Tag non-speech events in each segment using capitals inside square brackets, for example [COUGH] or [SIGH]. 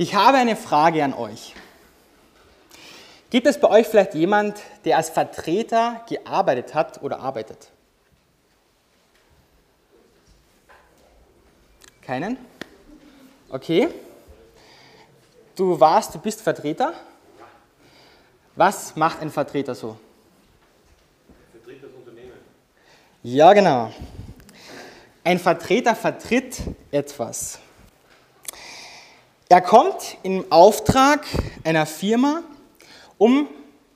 Ich habe eine Frage an euch. Gibt es bei euch vielleicht jemand, der als Vertreter gearbeitet hat oder arbeitet? Keinen? Okay. Du warst, du bist Vertreter? Was macht ein Vertreter so? Vertritt das Unternehmen. Ja, genau. Ein Vertreter vertritt etwas. Er kommt im Auftrag einer Firma, um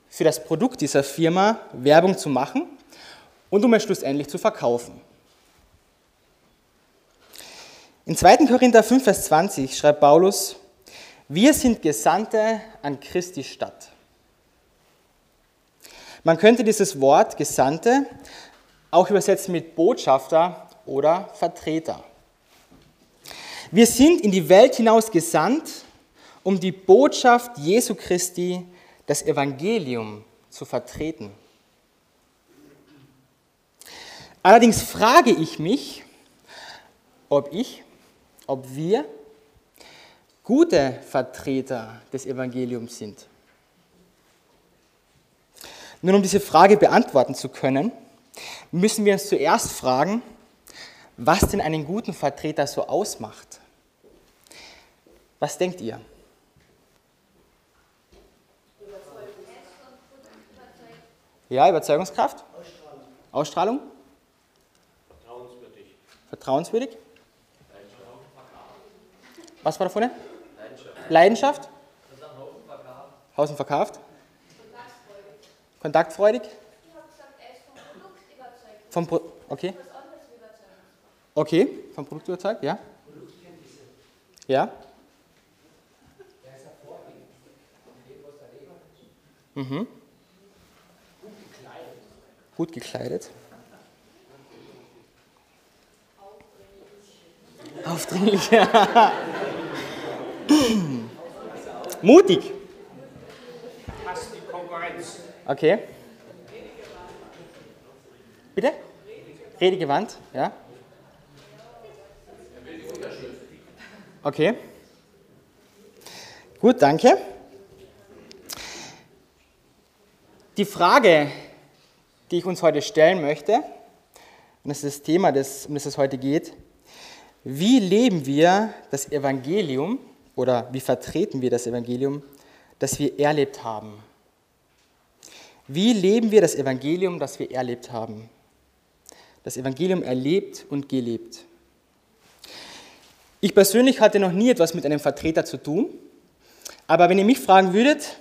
für das Produkt dieser Firma Werbung zu machen und um es schlussendlich zu verkaufen. In 2. Korinther 5, Vers 20 schreibt Paulus, wir sind Gesandte an Christi Stadt. Man könnte dieses Wort Gesandte auch übersetzen mit Botschafter oder Vertreter. Wir sind in die Welt hinaus gesandt, um die Botschaft Jesu Christi, das Evangelium, zu vertreten. Allerdings frage ich mich, ob ich, ob wir gute Vertreter des Evangeliums sind. Nun, um diese Frage beantworten zu können, müssen wir uns zuerst fragen, was denn einen guten Vertreter so ausmacht. Was denkt ihr? Ja, Überzeugungskraft? Ausstrahlung? Vertrauenswürdig. Vertrauenswürdig? Was war da vorne? Leidenschaft. Leidenschaft? Hausen verkauft. Kontaktfreudig. Ich habe gesagt, er ist vom Produkt überzeugt. Vom Pro okay. Okay, vom Produkt überzeugt, ja. Ja. Mhm. Gut gekleidet. Aufdringlich. [LAUGHS] Mutig. Hasst die Konkurrenz. Okay. Bitte? Redegewandt, ja. Okay. Gut, danke. Die Frage, die ich uns heute stellen möchte, und das ist das Thema, das, um das es heute geht, wie leben wir das Evangelium oder wie vertreten wir das Evangelium, das wir erlebt haben? Wie leben wir das Evangelium, das wir erlebt haben? Das Evangelium erlebt und gelebt. Ich persönlich hatte noch nie etwas mit einem Vertreter zu tun, aber wenn ihr mich fragen würdet,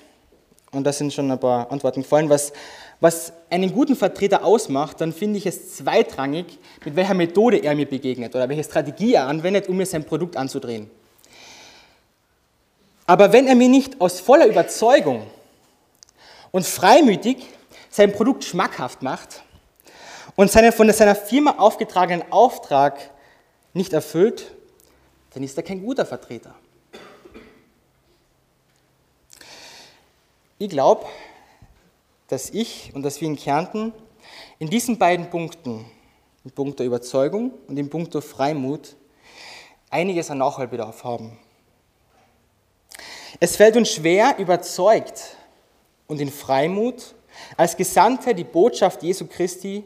und das sind schon ein paar Antworten gefallen, was, was einen guten Vertreter ausmacht, dann finde ich es zweitrangig, mit welcher Methode er mir begegnet oder welche Strategie er anwendet, um mir sein Produkt anzudrehen. Aber wenn er mir nicht aus voller Überzeugung und freimütig sein Produkt schmackhaft macht und seinen von seiner Firma aufgetragenen Auftrag nicht erfüllt, dann ist er kein guter Vertreter. Ich glaube, dass ich und dass wir in Kärnten in diesen beiden Punkten, im Punkt der Überzeugung und im Punkt der Freimut, einiges an Nachholbedarf haben. Es fällt uns schwer, überzeugt und in Freimut als Gesandte die Botschaft Jesu Christi,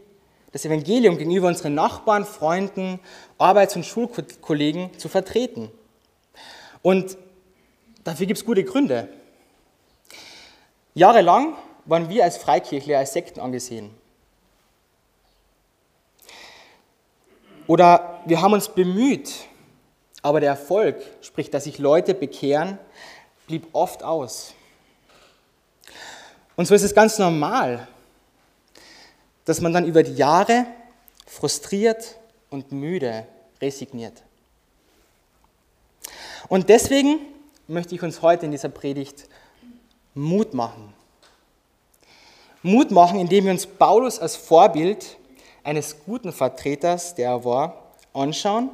das Evangelium gegenüber unseren Nachbarn, Freunden, Arbeits- und Schulkollegen zu vertreten. Und dafür gibt es gute Gründe. Jahrelang waren wir als Freikirchler als Sekten angesehen. Oder wir haben uns bemüht, aber der Erfolg, sprich, dass sich Leute bekehren, blieb oft aus. Und so ist es ganz normal, dass man dann über die Jahre frustriert und müde resigniert. Und deswegen möchte ich uns heute in dieser Predigt Mut machen. Mut machen, indem wir uns Paulus als Vorbild eines guten Vertreters, der er war, anschauen.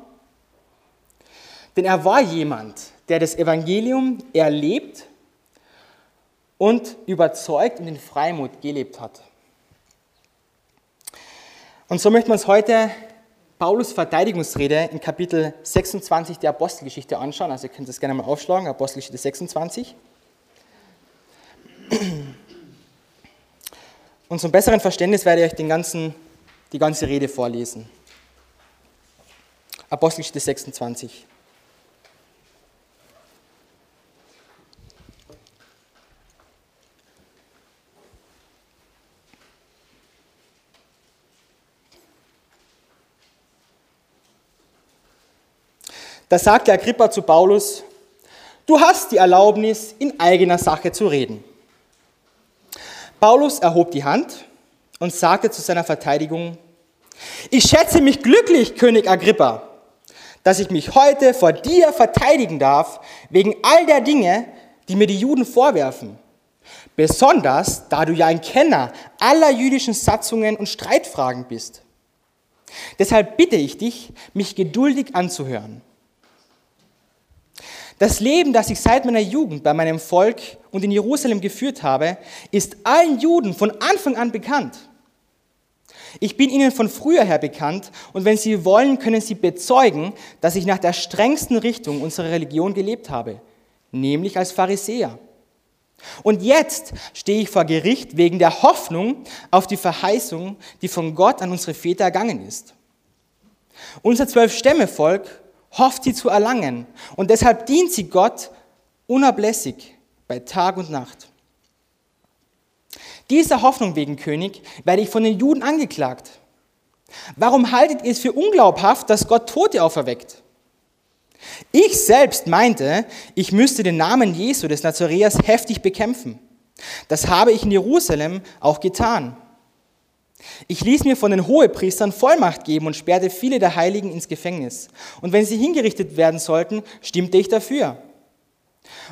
Denn er war jemand, der das Evangelium erlebt und überzeugt und in Freimut gelebt hat. Und so möchten wir uns heute Paulus Verteidigungsrede in Kapitel 26 der Apostelgeschichte anschauen. Also ihr könnt das gerne mal aufschlagen, Apostelgeschichte 26. [CLEARS THROAT] Und zum besseren Verständnis werde ich euch den ganzen, die ganze Rede vorlesen. Apostelgeschichte 26. Da sagte Agrippa zu Paulus, du hast die Erlaubnis, in eigener Sache zu reden. Paulus erhob die Hand und sagte zu seiner Verteidigung, ich schätze mich glücklich, König Agrippa, dass ich mich heute vor dir verteidigen darf, wegen all der Dinge, die mir die Juden vorwerfen. Besonders, da du ja ein Kenner aller jüdischen Satzungen und Streitfragen bist. Deshalb bitte ich dich, mich geduldig anzuhören. Das Leben, das ich seit meiner Jugend bei meinem Volk und in Jerusalem geführt habe, ist allen Juden von Anfang an bekannt. Ich bin ihnen von früher her bekannt und wenn sie wollen, können sie bezeugen, dass ich nach der strengsten Richtung unserer Religion gelebt habe, nämlich als Pharisäer. Und jetzt stehe ich vor Gericht wegen der Hoffnung auf die Verheißung, die von Gott an unsere Väter ergangen ist. Unser Zwölf-Stämme-Volk hofft sie zu erlangen. Und deshalb dient sie Gott unablässig bei Tag und Nacht. Dieser Hoffnung wegen, König, werde ich von den Juden angeklagt. Warum haltet ihr es für unglaubhaft, dass Gott Tote auferweckt? Ich selbst meinte, ich müsste den Namen Jesu des Nazareas heftig bekämpfen. Das habe ich in Jerusalem auch getan. Ich ließ mir von den Hohepriestern Vollmacht geben und sperrte viele der Heiligen ins Gefängnis. Und wenn sie hingerichtet werden sollten, stimmte ich dafür.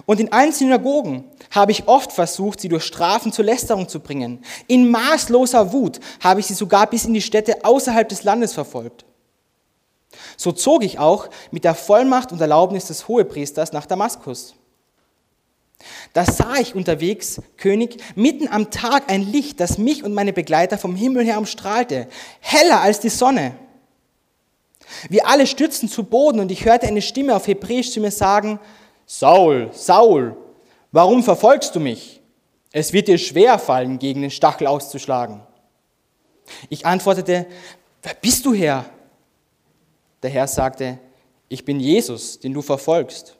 Und in allen Synagogen habe ich oft versucht, sie durch Strafen zur Lästerung zu bringen. In maßloser Wut habe ich sie sogar bis in die Städte außerhalb des Landes verfolgt. So zog ich auch mit der Vollmacht und Erlaubnis des Hohepriesters nach Damaskus. Da sah ich unterwegs, König, mitten am Tag ein Licht, das mich und meine Begleiter vom Himmel her umstrahlte, heller als die Sonne. Wir alle stürzten zu Boden und ich hörte eine Stimme auf Hebräisch zu mir sagen, Saul, Saul, warum verfolgst du mich? Es wird dir schwer fallen, gegen den Stachel auszuschlagen. Ich antwortete, wer bist du Herr? Der Herr sagte, ich bin Jesus, den du verfolgst.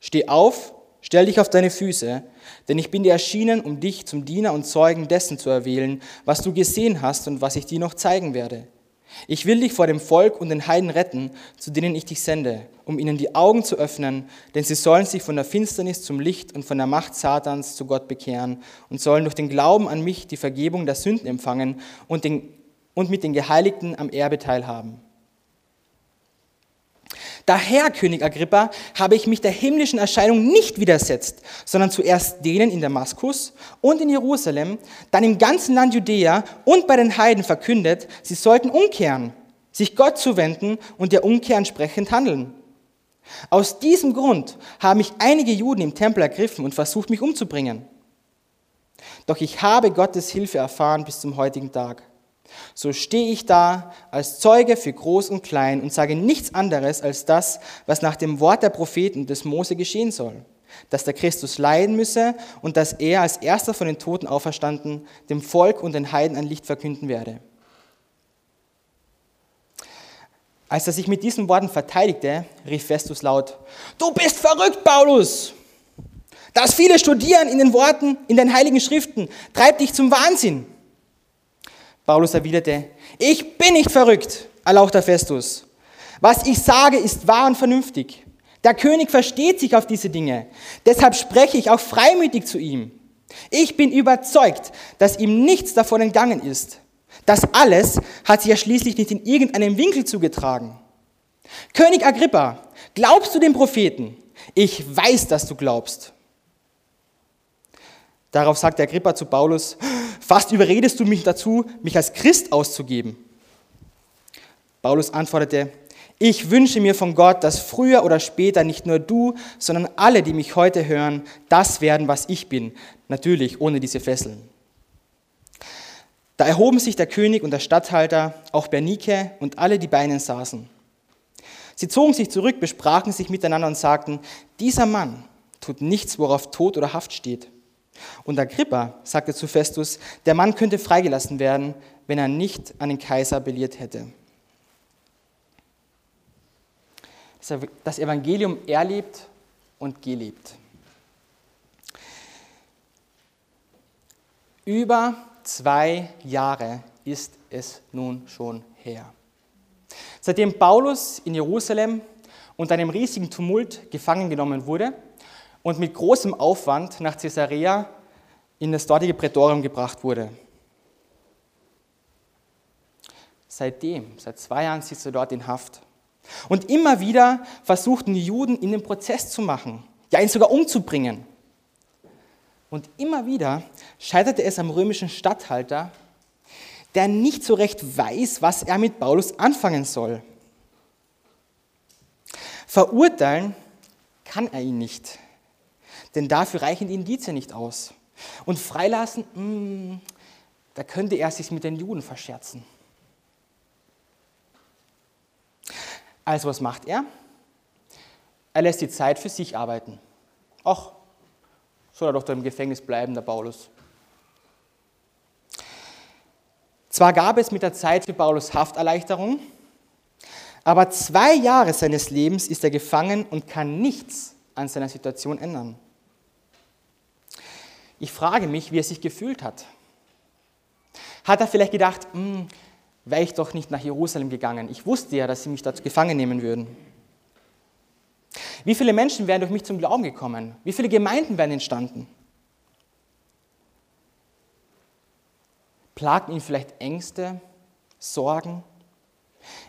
Steh auf Stell dich auf deine Füße, denn ich bin dir erschienen, um dich zum Diener und Zeugen dessen zu erwählen, was du gesehen hast und was ich dir noch zeigen werde. Ich will dich vor dem Volk und den Heiden retten, zu denen ich dich sende, um ihnen die Augen zu öffnen, denn sie sollen sich von der Finsternis zum Licht und von der Macht Satans zu Gott bekehren und sollen durch den Glauben an mich die Vergebung der Sünden empfangen und, den, und mit den Geheiligten am Erbe teilhaben. Daher, König Agrippa, habe ich mich der himmlischen Erscheinung nicht widersetzt, sondern zuerst denen in Damaskus und in Jerusalem, dann im ganzen Land Judäa und bei den Heiden verkündet, sie sollten umkehren, sich Gott zuwenden und der Umkehr entsprechend handeln. Aus diesem Grund haben mich einige Juden im Tempel ergriffen und versucht, mich umzubringen. Doch ich habe Gottes Hilfe erfahren bis zum heutigen Tag. So stehe ich da als Zeuge für Groß und Klein und sage nichts anderes als das, was nach dem Wort der Propheten des Mose geschehen soll. Dass der Christus leiden müsse und dass er als erster von den Toten auferstanden dem Volk und den Heiden ein Licht verkünden werde. Als er sich mit diesen Worten verteidigte, rief Festus laut, Du bist verrückt, Paulus! Das viele Studieren in den Worten, in den heiligen Schriften, treibt dich zum Wahnsinn. Paulus erwiderte, ich bin nicht verrückt, erlauchter Festus. Was ich sage, ist wahr und vernünftig. Der König versteht sich auf diese Dinge. Deshalb spreche ich auch freimütig zu ihm. Ich bin überzeugt, dass ihm nichts davon entgangen ist. Das alles hat sich ja schließlich nicht in irgendeinem Winkel zugetragen. König Agrippa, glaubst du dem Propheten? Ich weiß, dass du glaubst. Darauf sagt Agrippa zu Paulus, fast überredest du mich dazu, mich als Christ auszugeben. Paulus antwortete, ich wünsche mir von Gott, dass früher oder später nicht nur du, sondern alle, die mich heute hören, das werden, was ich bin. Natürlich ohne diese Fesseln. Da erhoben sich der König und der Statthalter, auch Bernike und alle, die bei ihnen saßen. Sie zogen sich zurück, besprachen sich miteinander und sagten, dieser Mann tut nichts, worauf Tod oder Haft steht. Und Agrippa sagte zu Festus, der Mann könnte freigelassen werden, wenn er nicht an den Kaiser appelliert hätte. Das Evangelium erlebt und gelebt. Über zwei Jahre ist es nun schon her. Seitdem Paulus in Jerusalem unter einem riesigen Tumult gefangen genommen wurde und mit großem Aufwand nach Caesarea in das dortige Prätorium gebracht wurde. Seitdem, seit zwei Jahren sitzt er dort in Haft. Und immer wieder versuchten die Juden, ihn den Prozess zu machen, ja ihn sogar umzubringen. Und immer wieder scheiterte es am römischen Statthalter, der nicht so recht weiß, was er mit Paulus anfangen soll. Verurteilen kann er ihn nicht, denn dafür reichen die Indizien nicht aus. Und freilassen, mh, hm, da könnte er sich mit den Juden verscherzen. Also was macht er? Er lässt die Zeit für sich arbeiten. Ach, soll er doch da im Gefängnis bleiben, der Paulus. Zwar gab es mit der Zeit für Paulus Hafterleichterung, aber zwei Jahre seines Lebens ist er gefangen und kann nichts an seiner Situation ändern. Ich frage mich, wie er sich gefühlt hat. Hat er vielleicht gedacht, hm, wäre ich doch nicht nach Jerusalem gegangen? Ich wusste ja, dass sie mich dort gefangen nehmen würden. Wie viele Menschen wären durch mich zum Glauben gekommen? Wie viele Gemeinden wären entstanden? Plagten ihn vielleicht Ängste, Sorgen?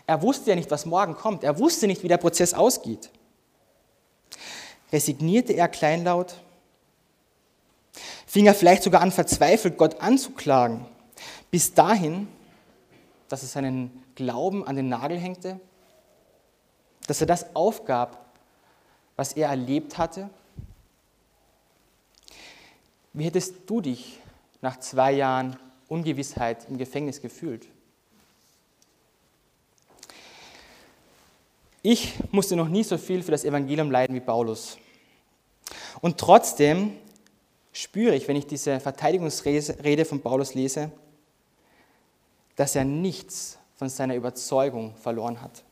Er wusste ja nicht, was morgen kommt. Er wusste nicht, wie der Prozess ausgeht. Resignierte er kleinlaut? Fing er vielleicht sogar an, verzweifelt Gott anzuklagen, bis dahin, dass er seinen Glauben an den Nagel hängte? Dass er das aufgab, was er erlebt hatte? Wie hättest du dich nach zwei Jahren Ungewissheit im Gefängnis gefühlt? Ich musste noch nie so viel für das Evangelium leiden wie Paulus. Und trotzdem spüre ich, wenn ich diese Verteidigungsrede von Paulus lese, dass er nichts von seiner Überzeugung verloren hat.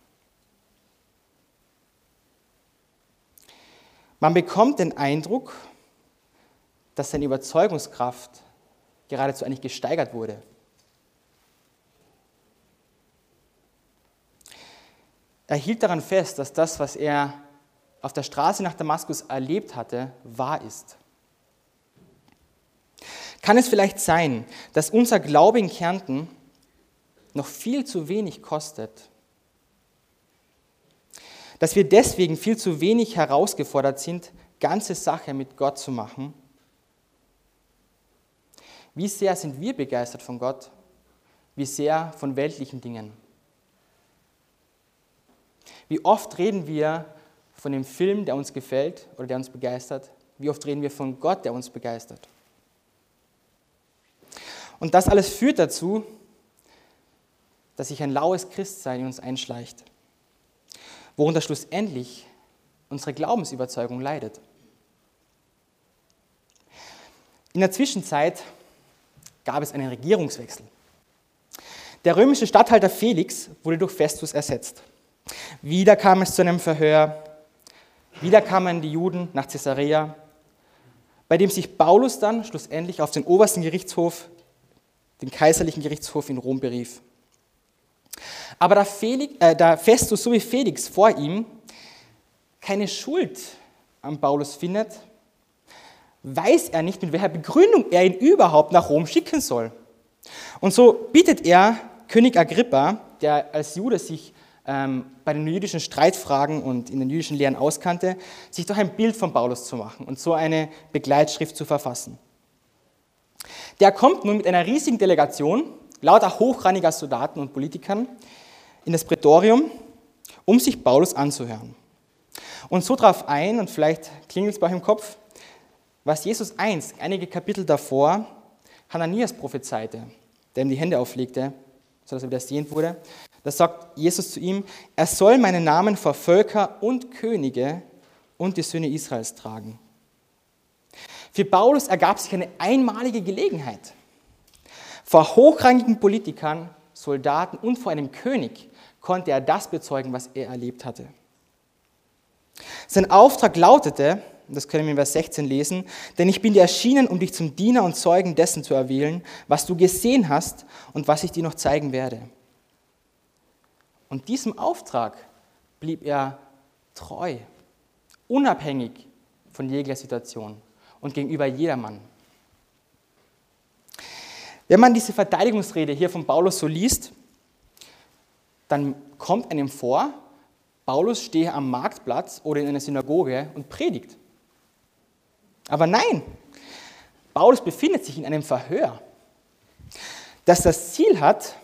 Man bekommt den Eindruck, dass seine Überzeugungskraft geradezu eigentlich gesteigert wurde. Er hielt daran fest, dass das, was er auf der Straße nach Damaskus erlebt hatte, wahr ist. Kann es vielleicht sein, dass unser Glaube in Kärnten noch viel zu wenig kostet, dass wir deswegen viel zu wenig herausgefordert sind, ganze Sache mit Gott zu machen. Wie sehr sind wir begeistert von Gott? Wie sehr von weltlichen Dingen? Wie oft reden wir von dem Film, der uns gefällt oder der uns begeistert? Wie oft reden wir von Gott, der uns begeistert? Und das alles führt dazu, dass sich ein laues Christsein in uns einschleicht worunter schlussendlich unsere Glaubensüberzeugung leidet. In der Zwischenzeit gab es einen Regierungswechsel. Der römische Statthalter Felix wurde durch Festus ersetzt. Wieder kam es zu einem Verhör, wieder kamen die Juden nach Caesarea, bei dem sich Paulus dann schlussendlich auf den obersten Gerichtshof, den kaiserlichen Gerichtshof in Rom berief. Aber da, Felix, äh, da Festus so wie Felix vor ihm keine Schuld an Paulus findet, weiß er nicht, mit welcher Begründung er ihn überhaupt nach Rom schicken soll. Und so bittet er König Agrippa, der als Jude sich ähm, bei den jüdischen Streitfragen und in den jüdischen Lehren auskannte, sich doch ein Bild von Paulus zu machen und so eine Begleitschrift zu verfassen. Der kommt nun mit einer riesigen Delegation lauter hochrangiger Soldaten und Politikern in das Prätorium, um sich Paulus anzuhören. Und so traf ein, und vielleicht klingelt es bei euch im Kopf, was Jesus einst, einige Kapitel davor, Hananias prophezeite, der ihm die Hände auflegte, sodass er wieder sehend wurde. Da sagt Jesus zu ihm, er soll meinen Namen vor Völker und Könige und die Söhne Israels tragen. Für Paulus ergab sich eine einmalige Gelegenheit. Vor hochrangigen Politikern, Soldaten und vor einem König konnte er das bezeugen, was er erlebt hatte. Sein Auftrag lautete, das können wir in Vers 16 lesen, denn ich bin dir erschienen, um dich zum Diener und Zeugen dessen zu erwählen, was du gesehen hast und was ich dir noch zeigen werde. Und diesem Auftrag blieb er treu, unabhängig von jeglicher Situation und gegenüber jedermann. Wenn man diese Verteidigungsrede hier von Paulus so liest, dann kommt einem vor, Paulus stehe am Marktplatz oder in einer Synagoge und predigt. Aber nein, Paulus befindet sich in einem Verhör, das das Ziel hat,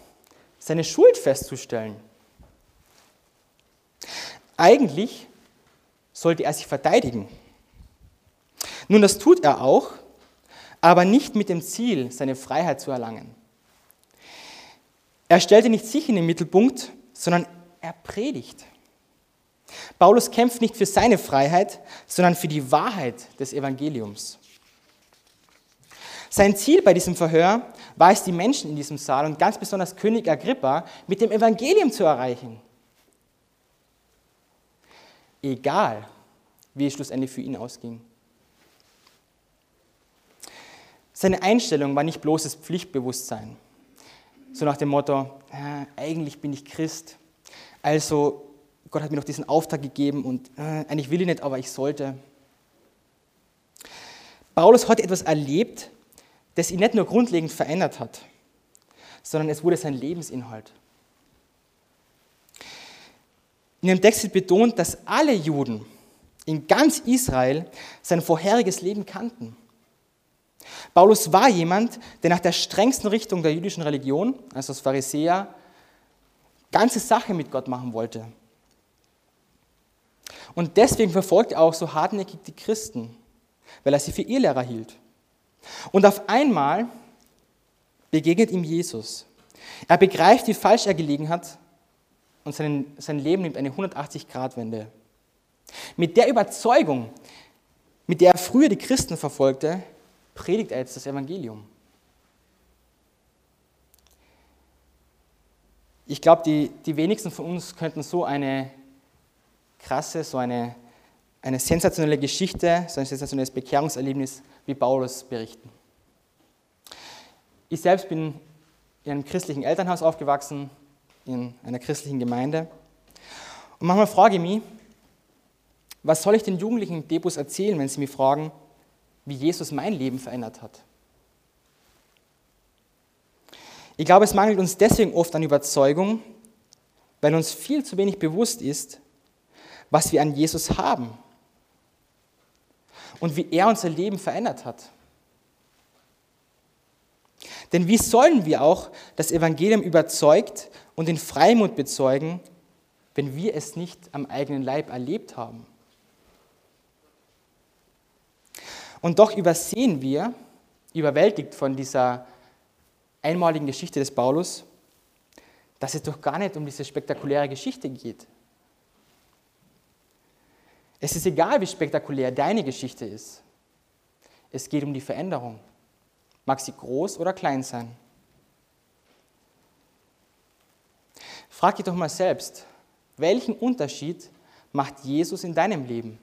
seine Schuld festzustellen. Eigentlich sollte er sich verteidigen. Nun, das tut er auch, aber nicht mit dem Ziel, seine Freiheit zu erlangen. Er stellte nicht sich in den Mittelpunkt, sondern er predigt. Paulus kämpft nicht für seine Freiheit, sondern für die Wahrheit des Evangeliums. Sein Ziel bei diesem Verhör war es, die Menschen in diesem Saal und ganz besonders König Agrippa mit dem Evangelium zu erreichen. Egal, wie es schlussendlich für ihn ausging. Seine Einstellung war nicht bloßes Pflichtbewusstsein, so nach dem Motto, äh, eigentlich bin ich Christ, also Gott hat mir noch diesen Auftrag gegeben und äh, eigentlich will ich nicht, aber ich sollte. Paulus hat etwas erlebt, das ihn nicht nur grundlegend verändert hat, sondern es wurde sein Lebensinhalt. In dem Text wird betont, dass alle Juden in ganz Israel sein vorheriges Leben kannten. Paulus war jemand, der nach der strengsten Richtung der jüdischen Religion, also als Pharisäer, ganze Sache mit Gott machen wollte. Und deswegen verfolgt er auch so hartnäckig die Christen, weil er sie für Irrlehrer hielt. Und auf einmal begegnet ihm Jesus. Er begreift, wie falsch er gelegen hat und sein, sein Leben nimmt eine 180-Grad-Wende. Mit der Überzeugung, mit der er früher die Christen verfolgte, predigt er jetzt das Evangelium. Ich glaube, die, die wenigsten von uns könnten so eine krasse, so eine, eine sensationelle Geschichte, so ein sensationelles Bekehrungserlebnis wie Paulus berichten. Ich selbst bin in einem christlichen Elternhaus aufgewachsen, in einer christlichen Gemeinde. Und manchmal frage ich mich, was soll ich den Jugendlichen Debus erzählen, wenn sie mich fragen, wie Jesus mein Leben verändert hat? Ich glaube, es mangelt uns deswegen oft an Überzeugung, weil uns viel zu wenig bewusst ist, was wir an Jesus haben und wie er unser Leben verändert hat. Denn wie sollen wir auch das Evangelium überzeugt und in Freimut bezeugen, wenn wir es nicht am eigenen Leib erlebt haben? Und doch übersehen wir, überwältigt von dieser einmaligen Geschichte des Paulus, dass es doch gar nicht um diese spektakuläre Geschichte geht, es ist egal, wie spektakulär deine Geschichte ist. Es geht um die Veränderung. Mag sie groß oder klein sein. Frag dich doch mal selbst, welchen Unterschied macht Jesus in deinem Leben?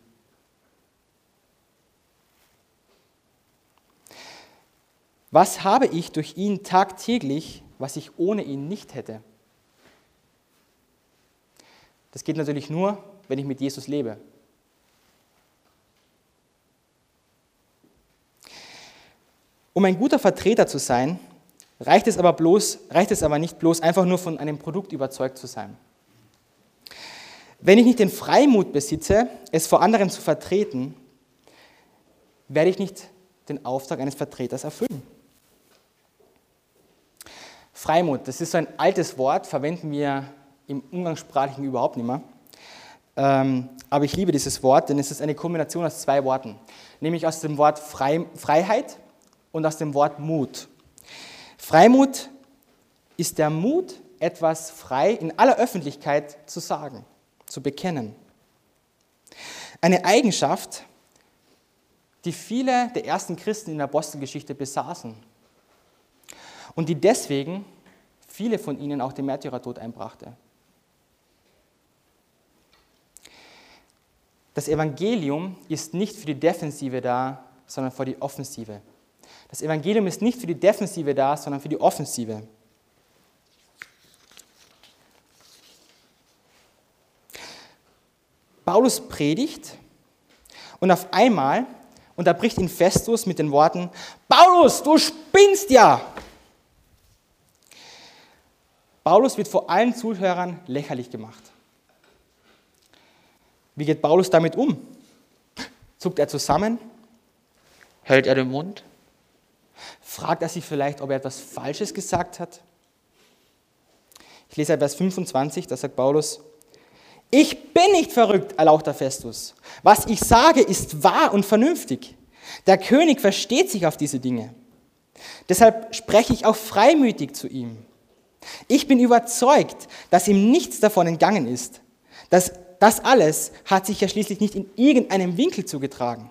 Was habe ich durch ihn tagtäglich, was ich ohne ihn nicht hätte? Das geht natürlich nur, wenn ich mit Jesus lebe. Um ein guter Vertreter zu sein, reicht es aber, bloß, reicht es aber nicht bloß einfach nur von einem Produkt überzeugt zu sein. Wenn ich nicht den Freimut besitze, es vor anderen zu vertreten, werde ich nicht den Auftrag eines Vertreters erfüllen. Freimut, das ist so ein altes Wort, verwenden wir im Umgangssprachlichen überhaupt nicht mehr. Ähm, aber ich liebe dieses Wort, denn es ist eine Kombination aus zwei Worten, nämlich aus dem Wort Freiheit und aus dem Wort Mut. Freimut ist der Mut, etwas frei in aller Öffentlichkeit zu sagen, zu bekennen. Eine Eigenschaft, die viele der ersten Christen in der Apostelgeschichte besaßen und die deswegen viele von ihnen auch den Märtyrertod einbrachte. Das Evangelium ist nicht für die Defensive da, sondern für die Offensive. Das Evangelium ist nicht für die Defensive da, sondern für die Offensive. Paulus predigt und auf einmal unterbricht ihn Festus mit den Worten, Paulus, du spinnst ja! Paulus wird vor allen Zuhörern lächerlich gemacht. Wie geht Paulus damit um? Zuckt er zusammen? Hält er den Mund? Fragt er sich vielleicht, ob er etwas Falsches gesagt hat? Ich lese Vers 25, da sagt Paulus, ich bin nicht verrückt, erlauchter Festus. Was ich sage, ist wahr und vernünftig. Der König versteht sich auf diese Dinge. Deshalb spreche ich auch freimütig zu ihm. Ich bin überzeugt, dass ihm nichts davon entgangen ist. Das, das alles hat sich ja schließlich nicht in irgendeinem Winkel zugetragen.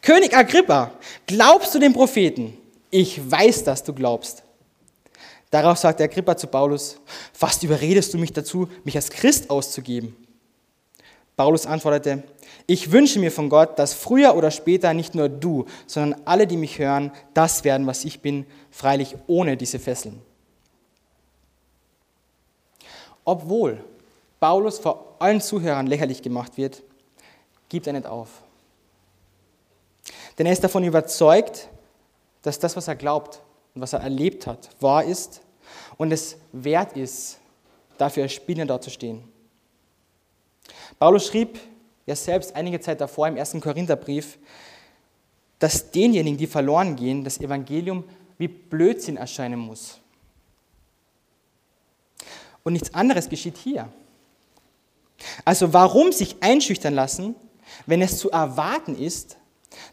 König Agrippa, glaubst du den Propheten? Ich weiß, dass du glaubst. Darauf sagte Agrippa zu Paulus, fast überredest du mich dazu, mich als Christ auszugeben. Paulus antwortete, ich wünsche mir von Gott, dass früher oder später nicht nur du, sondern alle, die mich hören, das werden, was ich bin, freilich ohne diese Fesseln. Obwohl Paulus vor allen Zuhörern lächerlich gemacht wird, gibt er nicht auf. Denn er ist davon überzeugt, dass das, was er glaubt, und was er erlebt hat, wahr ist und es wert ist, dafür als Spinner dort zu stehen. Paulus schrieb ja selbst einige Zeit davor im ersten Korintherbrief, dass denjenigen, die verloren gehen, das Evangelium wie Blödsinn erscheinen muss. Und nichts anderes geschieht hier. Also warum sich einschüchtern lassen, wenn es zu erwarten ist,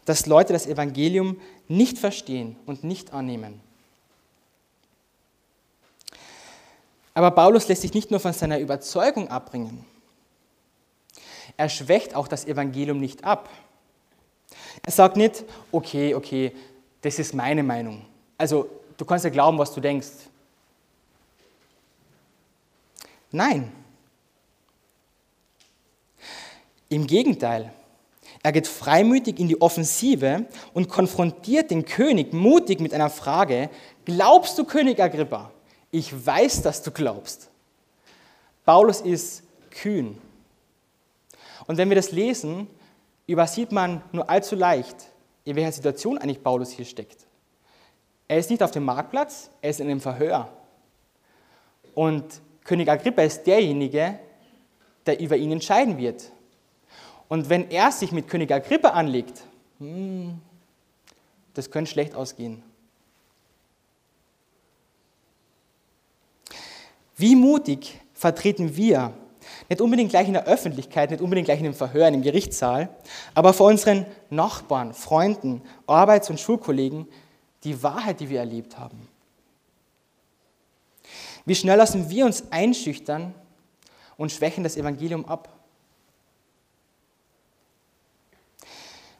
dass Leute das Evangelium nicht verstehen und nicht annehmen? Aber Paulus lässt sich nicht nur von seiner Überzeugung abbringen. Er schwächt auch das Evangelium nicht ab. Er sagt nicht, okay, okay, das ist meine Meinung. Also du kannst ja glauben, was du denkst. Nein. Im Gegenteil, er geht freimütig in die Offensive und konfrontiert den König mutig mit einer Frage, glaubst du, König Agrippa? Ich weiß, dass du glaubst. Paulus ist kühn. Und wenn wir das lesen, übersieht man nur allzu leicht, in welcher Situation eigentlich Paulus hier steckt. Er ist nicht auf dem Marktplatz, er ist in einem Verhör. Und König Agrippa ist derjenige, der über ihn entscheiden wird. Und wenn er sich mit König Agrippa anlegt, hm, das könnte schlecht ausgehen. Wie mutig vertreten wir, nicht unbedingt gleich in der Öffentlichkeit, nicht unbedingt gleich in einem Verhör, im Gerichtssaal, aber vor unseren Nachbarn, Freunden, Arbeits- und Schulkollegen die Wahrheit, die wir erlebt haben. Wie schnell lassen wir uns einschüchtern und schwächen das Evangelium ab?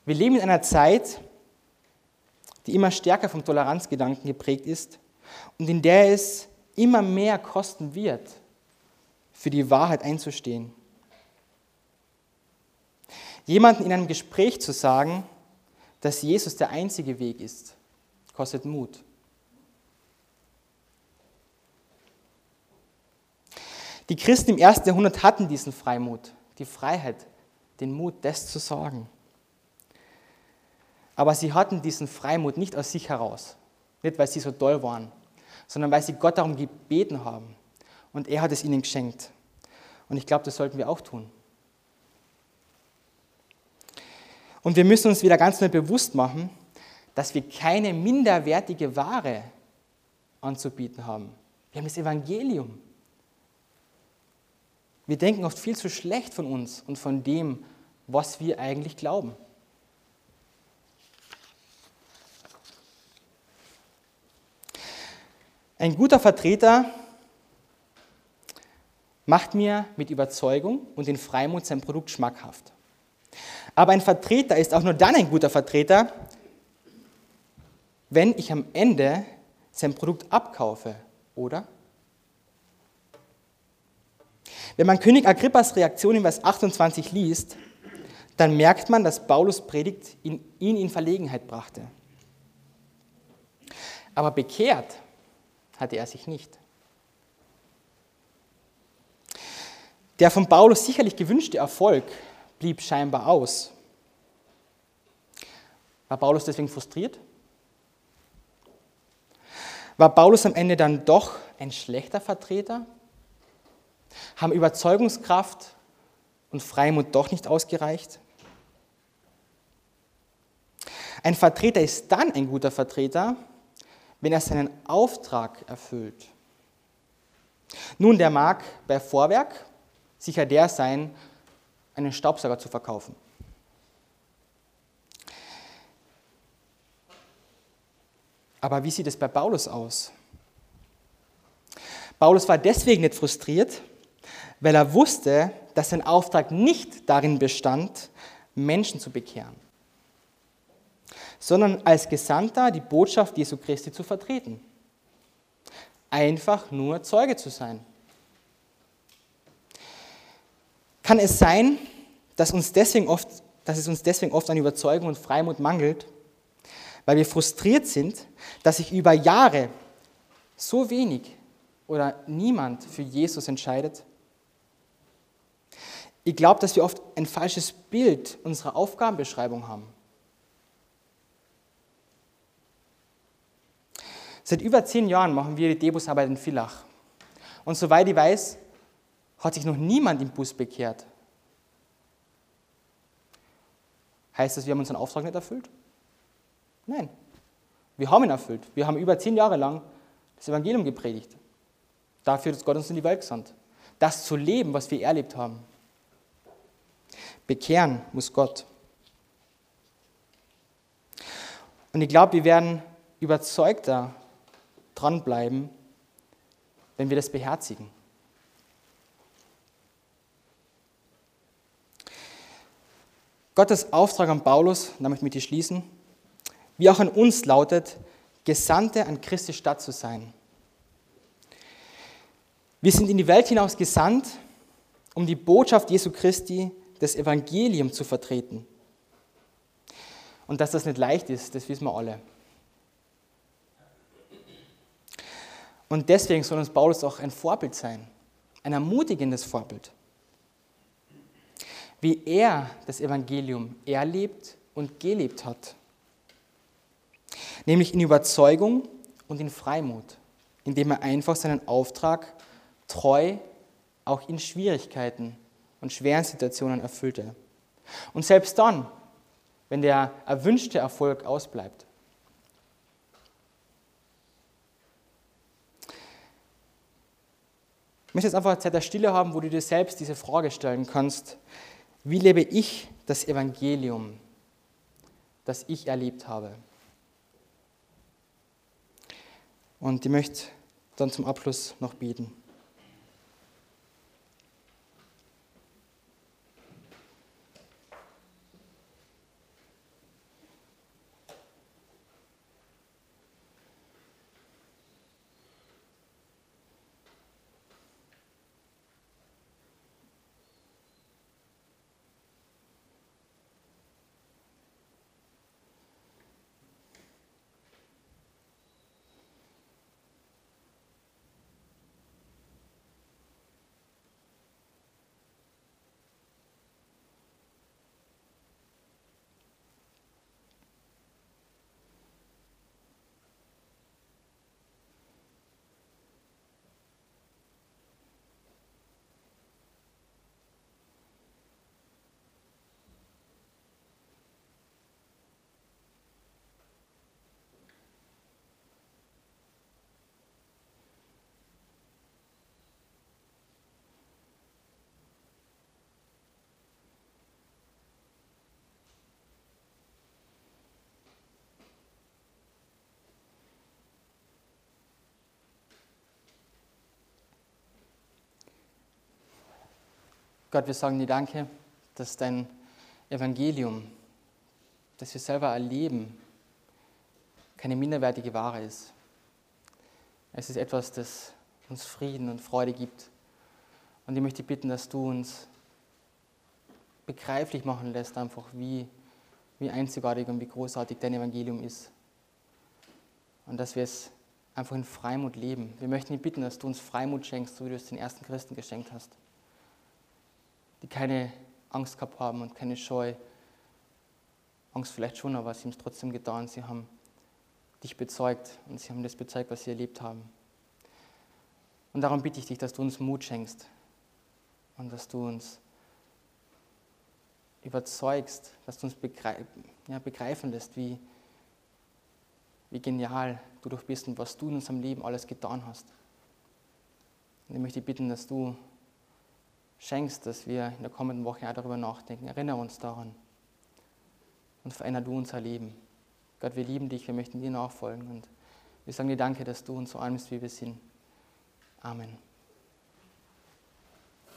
Wir leben in einer Zeit, die immer stärker vom Toleranzgedanken geprägt ist und in der es immer mehr kosten wird, für die Wahrheit einzustehen. Jemanden in einem Gespräch zu sagen, dass Jesus der einzige Weg ist, kostet Mut. Die Christen im ersten Jahrhundert hatten diesen Freimut, die Freiheit, den Mut, das zu sagen. Aber sie hatten diesen Freimut nicht aus sich heraus, nicht weil sie so toll waren, sondern weil sie Gott darum gebeten haben. Und er hat es ihnen geschenkt. Und ich glaube, das sollten wir auch tun. Und wir müssen uns wieder ganz neu bewusst machen, dass wir keine minderwertige Ware anzubieten haben. Wir haben das Evangelium. Wir denken oft viel zu schlecht von uns und von dem, was wir eigentlich glauben. Ein guter Vertreter macht mir mit Überzeugung und in Freimut sein Produkt schmackhaft. Aber ein Vertreter ist auch nur dann ein guter Vertreter, wenn ich am Ende sein Produkt abkaufe, oder? Wenn man König Agrippas Reaktion in Vers 28 liest, dann merkt man, dass Paulus Predigt ihn in Verlegenheit brachte. Aber bekehrt hatte er sich nicht. Der von Paulus sicherlich gewünschte Erfolg blieb scheinbar aus. War Paulus deswegen frustriert? War Paulus am Ende dann doch ein schlechter Vertreter? Haben Überzeugungskraft und Freimut doch nicht ausgereicht? Ein Vertreter ist dann ein guter Vertreter, wenn er seinen Auftrag erfüllt. Nun, der mag bei Vorwerk sicher der sein, einen Staubsauger zu verkaufen. Aber wie sieht es bei Paulus aus? Paulus war deswegen nicht frustriert, weil er wusste, dass sein Auftrag nicht darin bestand, Menschen zu bekehren, sondern als Gesandter die Botschaft Jesu Christi zu vertreten. Einfach nur Zeuge zu sein. Kann es sein, dass, uns deswegen oft, dass es uns deswegen oft an Überzeugung und Freimut mangelt, weil wir frustriert sind, dass sich über Jahre so wenig oder niemand für Jesus entscheidet? Ich glaube, dass wir oft ein falsches Bild unserer Aufgabenbeschreibung haben. Seit über zehn Jahren machen wir die Debusarbeit in Villach. Und soweit ich weiß, hat sich noch niemand im Bus bekehrt. Heißt das, wir haben unseren Auftrag nicht erfüllt? Nein. Wir haben ihn erfüllt. Wir haben über zehn Jahre lang das Evangelium gepredigt. Dafür hat Gott uns in die Welt gesandt. Das zu leben, was wir erlebt haben. Bekehren muss Gott. Und ich glaube, wir werden überzeugter dranbleiben, wenn wir das beherzigen. Gottes Auftrag an Paulus, damit möchte ich schließen, wie auch an uns lautet, Gesandte an Christi Stadt zu sein. Wir sind in die Welt hinaus gesandt, um die Botschaft Jesu Christi, das Evangelium zu vertreten. Und dass das nicht leicht ist, das wissen wir alle. Und deswegen soll uns Paulus auch ein Vorbild sein, ein ermutigendes Vorbild wie er das Evangelium erlebt und gelebt hat. Nämlich in Überzeugung und in Freimut, indem er einfach seinen Auftrag treu auch in Schwierigkeiten und schweren Situationen erfüllte. Und selbst dann, wenn der erwünschte Erfolg ausbleibt. Ich möchte jetzt einfach eine Zeit der Stille haben, wo du dir selbst diese Frage stellen kannst. Wie lebe ich das Evangelium, das ich erlebt habe? Und ich möchte dann zum Abschluss noch beten. Gott, wir sagen dir Danke, dass dein Evangelium, das wir selber erleben, keine minderwertige Ware ist. Es ist etwas, das uns Frieden und Freude gibt. Und ich möchte bitten, dass du uns begreiflich machen lässt, einfach wie, wie einzigartig und wie großartig dein Evangelium ist. Und dass wir es einfach in Freimut leben. Wir möchten dich bitten, dass du uns Freimut schenkst, so wie du es den ersten Christen geschenkt hast die keine Angst gehabt haben und keine Scheu. Angst vielleicht schon, aber sie haben es trotzdem getan. Sie haben dich bezeugt und sie haben das bezeugt, was sie erlebt haben. Und darum bitte ich dich, dass du uns Mut schenkst und dass du uns überzeugst, dass du uns begreif, ja, begreifen lässt, wie, wie genial du doch bist und was du in unserem Leben alles getan hast. Und ich möchte bitten, dass du schenkst, dass wir in der kommenden Woche darüber nachdenken. Erinnere uns daran und verändere du unser Leben. Gott, wir lieben dich, wir möchten dir nachfolgen und wir sagen dir Danke, dass du uns so allem wie wir sind. Amen.